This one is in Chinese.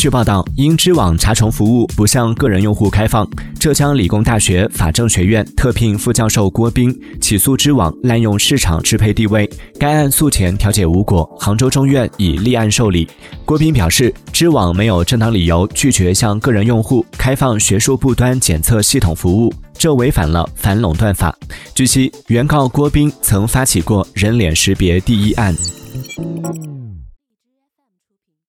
据报道因知网查重服务不向个人用户开放浙江理工大学法政学院特聘副教授郭斌起诉知网滥用市场支配地位该案诉前调解无果杭州中院已立案受理郭斌表示知网没有正当理由拒绝向个人用户开放学术不端检测系统服务这违反了反垄断法。据悉原告郭斌曾发起过人脸识别第一案。